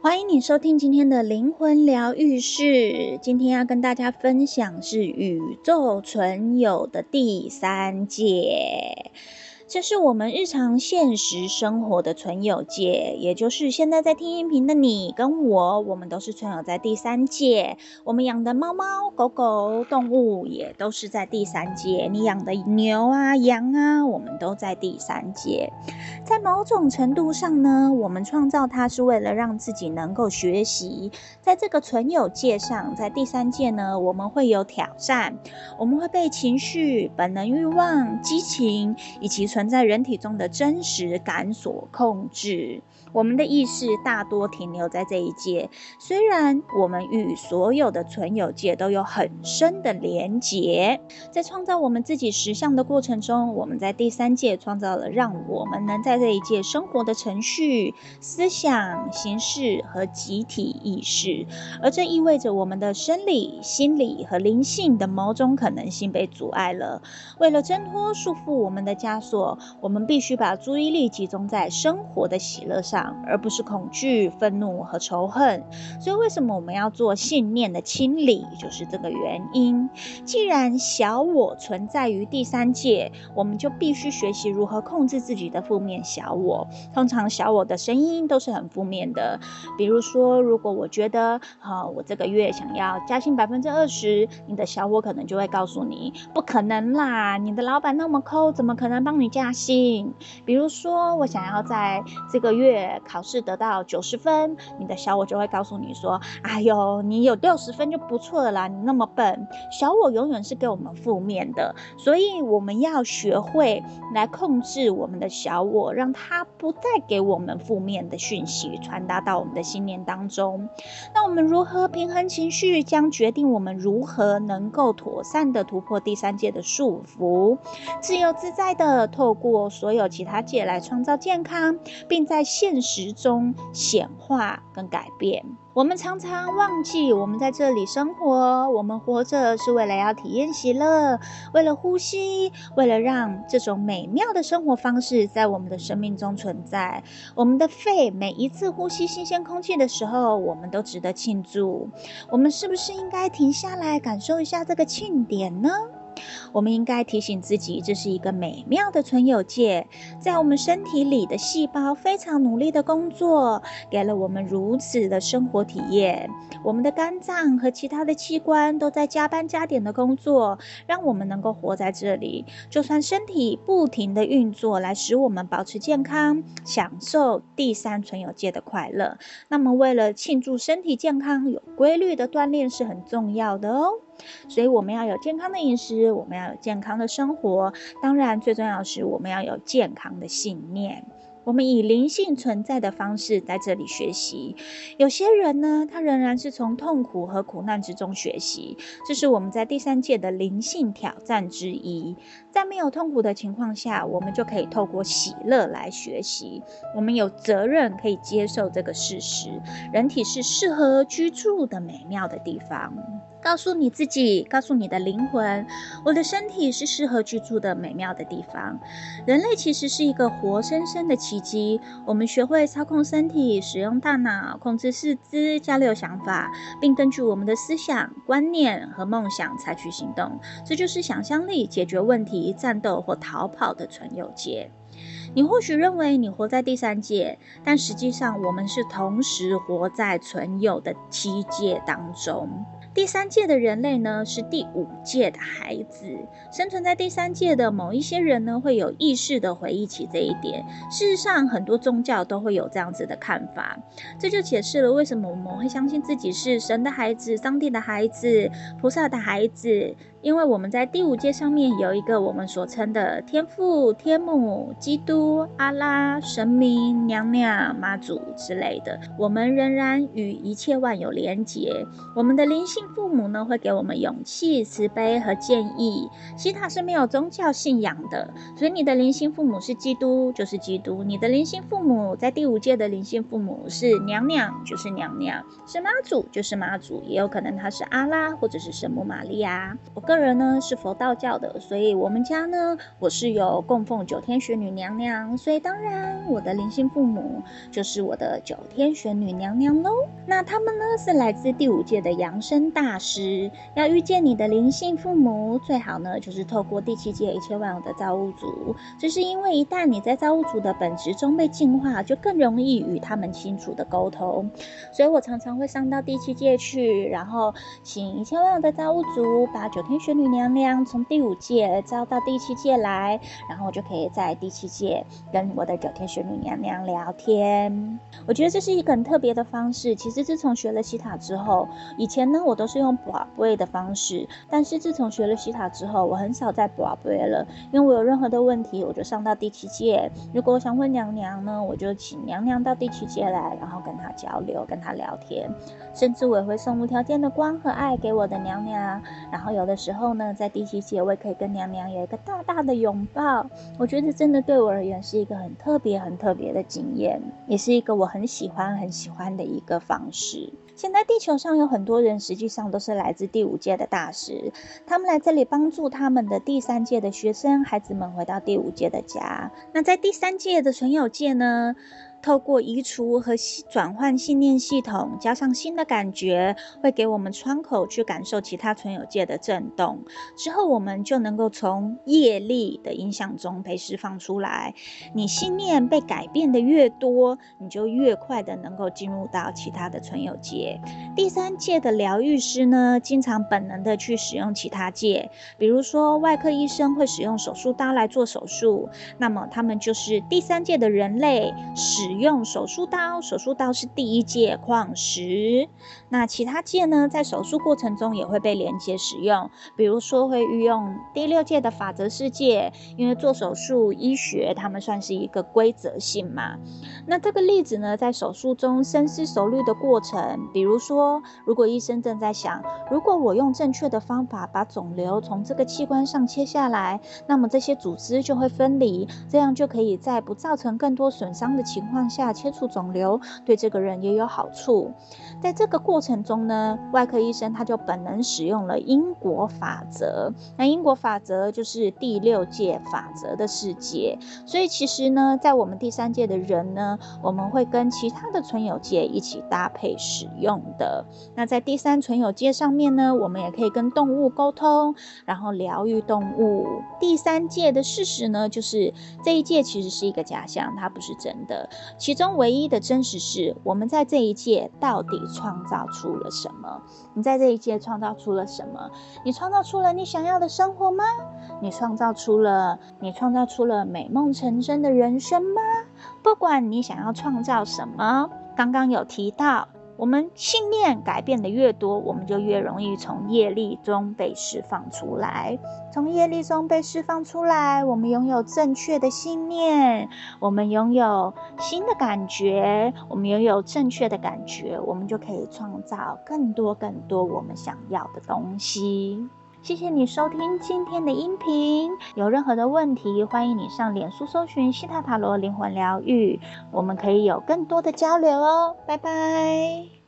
欢迎你收听今天的灵魂疗愈室。今天要跟大家分享是宇宙存有的第三界。这是我们日常现实生活的存有界，也就是现在在听音频的你跟我，我们都是存有在第三界。我们养的猫猫狗狗动物也都是在第三界。你养的牛啊羊啊，我们都在第三界。在某种程度上呢，我们创造它是为了让自己能够学习。在这个存有界上，在第三界呢，我们会有挑战，我们会被情绪、本能欲望、激情以及存存在人体中的真实感所控制。我们的意识大多停留在这一界，虽然我们与所有的存有界都有很深的连结。在创造我们自己实相的过程中，我们在第三界创造了让我们能在这一界生活的程序、思想、形式和集体意识，而这意味着我们的生理、心理和灵性的某种可能性被阻碍了。为了挣脱束缚我们的枷锁，我们必须把注意力集中在生活的喜乐上。而不是恐惧、愤怒和仇恨。所以，为什么我们要做信念的清理？就是这个原因。既然小我存在于第三界，我们就必须学习如何控制自己的负面小我。通常，小我的声音都是很负面的。比如说，如果我觉得，啊，我这个月想要加薪百分之二十，你的小我可能就会告诉你，不可能啦，你的老板那么抠，怎么可能帮你加薪？比如说，我想要在这个月。考试得到九十分，你的小我就会告诉你说：“哎呦，你有六十分就不错了啦，你那么笨。”小我永远是给我们负面的，所以我们要学会来控制我们的小我，让它不再给我们负面的讯息传达到我们的信念当中。那我们如何平衡情绪，将决定我们如何能够妥善的突破第三界的束缚，自由自在的透透过所有其他界来创造健康，并在现实中显化跟改变，我们常常忘记我们在这里生活，我们活着是为了要体验喜乐，为了呼吸，为了让这种美妙的生活方式在我们的生命中存在。我们的肺每一次呼吸新鲜空气的时候，我们都值得庆祝。我们是不是应该停下来感受一下这个庆典呢？我们应该提醒自己，这是一个美妙的存有界，在我们身体里的细胞非常努力的工作，给了我们如此的生活体验。我们的肝脏和其他的器官都在加班加点的工作，让我们能够活在这里。就算身体不停的运作，来使我们保持健康，享受第三存有界的快乐。那么，为了庆祝身体健康，有规律的锻炼是很重要的哦。所以我们要有健康的饮食，我们要有健康的生活，当然最重要的是我们要有健康的信念。我们以灵性存在的方式在这里学习。有些人呢，他仍然是从痛苦和苦难之中学习，这是我们在第三界的灵性挑战之一。在没有痛苦的情况下，我们就可以透过喜乐来学习。我们有责任可以接受这个事实：人体是适合居住的美妙的地方。告诉你自己，告诉你的灵魂，我的身体是适合居住的美妙的地方。人类其实是一个活生生的奇迹。我们学会操控身体，使用大脑，控制四肢，交流想法，并根据我们的思想、观念和梦想采取行动。这就是想象力解决问题、战斗或逃跑的存有界。你或许认为你活在第三界，但实际上我们是同时活在存有的七界当中。第三界的人类呢，是第五届的孩子。生存在第三界的某一些人呢，会有意识的回忆起这一点。事实上，很多宗教都会有这样子的看法。这就解释了为什么我们会相信自己是神的孩子、上帝的孩子、菩萨的孩子。因为我们在第五界上面有一个我们所称的天父、天母、基督、阿拉、神明、娘娘、妈祖之类的，我们仍然与一切万有连结。我们的灵性父母呢，会给我们勇气、慈悲和建议。西塔是没有宗教信仰的，所以你的灵性父母是基督，就是基督；你的灵性父母在第五界的灵性父母是娘娘，就是娘娘；是妈祖，就是妈祖，也有可能他是阿拉或者是圣母玛利亚。个人呢是佛道教的，所以我们家呢，我是有供奉九天玄女娘娘，所以当然我的灵性父母就是我的九天玄女娘娘喽。那他们呢是来自第五界的扬声大师。要遇见你的灵性父母，最好呢就是透过第七界一切万有的造物主，这是因为一旦你在造物主的本质中被净化，就更容易与他们清楚的沟通。所以我常常会上到第七界去，然后请一切万有的造物主把九天玄女娘娘从第五届招到第七届来，然后我就可以在第七届跟我的九天玄女娘娘聊天。我觉得这是一个很特别的方式。其实自从学了西塔之后，以前呢我都是用跋杯的方式，但是自从学了西塔之后，我很少再跋杯了，因为我有任何的问题，我就上到第七届。如果我想问娘娘呢，我就请娘娘到第七届来，然后跟她交流，跟她聊天，甚至我也会送无条件的光和爱给我的娘娘。然后有的时候呢，在第七界我也可以跟娘娘有一个大大的拥抱。我觉得真的对我而言是一个很特别、很特别的经验，也是一个我很喜欢、很喜欢的一个方式。现在地球上有很多人，实际上都是来自第五界的大师，他们来这里帮助他们的第三届的学生孩子们回到第五界的家。那在第三届的存有界呢？透过移除和转换信念系统，加上新的感觉，会给我们窗口去感受其他存有界的震动。之后，我们就能够从业力的影响中被释放出来。你信念被改变的越多，你就越快的能够进入到其他的存有界。第三界的疗愈师呢，经常本能的去使用其他界，比如说外科医生会使用手术刀来做手术，那么他们就是第三界的人类使。使用手术刀，手术刀是第一界矿石。那其他界呢，在手术过程中也会被连接使用，比如说会运用第六界的法则世界，因为做手术医学他们算是一个规则性嘛。那这个例子呢，在手术中深思熟虑的过程，比如说，如果医生正在想，如果我用正确的方法把肿瘤从这个器官上切下来，那么这些组织就会分离，这样就可以在不造成更多损伤的情况上下切除肿瘤，对这个人也有好处。在这个过程中呢，外科医生他就本能使用了因果法则。那因果法则就是第六界法则的世界。所以其实呢，在我们第三界的人呢，我们会跟其他的存有界一起搭配使用的。那在第三存有界上面呢，我们也可以跟动物沟通，然后疗愈动物。第三界的事实呢，就是这一界其实是一个假象，它不是真的。其中唯一的真实是，我们在这一届到底创造出了什么？你在这一届创造出了什么？你创造出了你想要的生活吗？你创造出了你创造出了美梦成真的人生吗？不管你想要创造什么，刚刚有提到。我们信念改变的越多，我们就越容易从业力中被释放出来。从业力中被释放出来，我们拥有正确的信念，我们拥有新的感觉，我们拥有正确的感觉，我们就可以创造更多更多我们想要的东西。谢谢你收听今天的音频。有任何的问题，欢迎你上脸书搜寻西塔塔罗灵魂疗愈，我们可以有更多的交流哦。拜拜。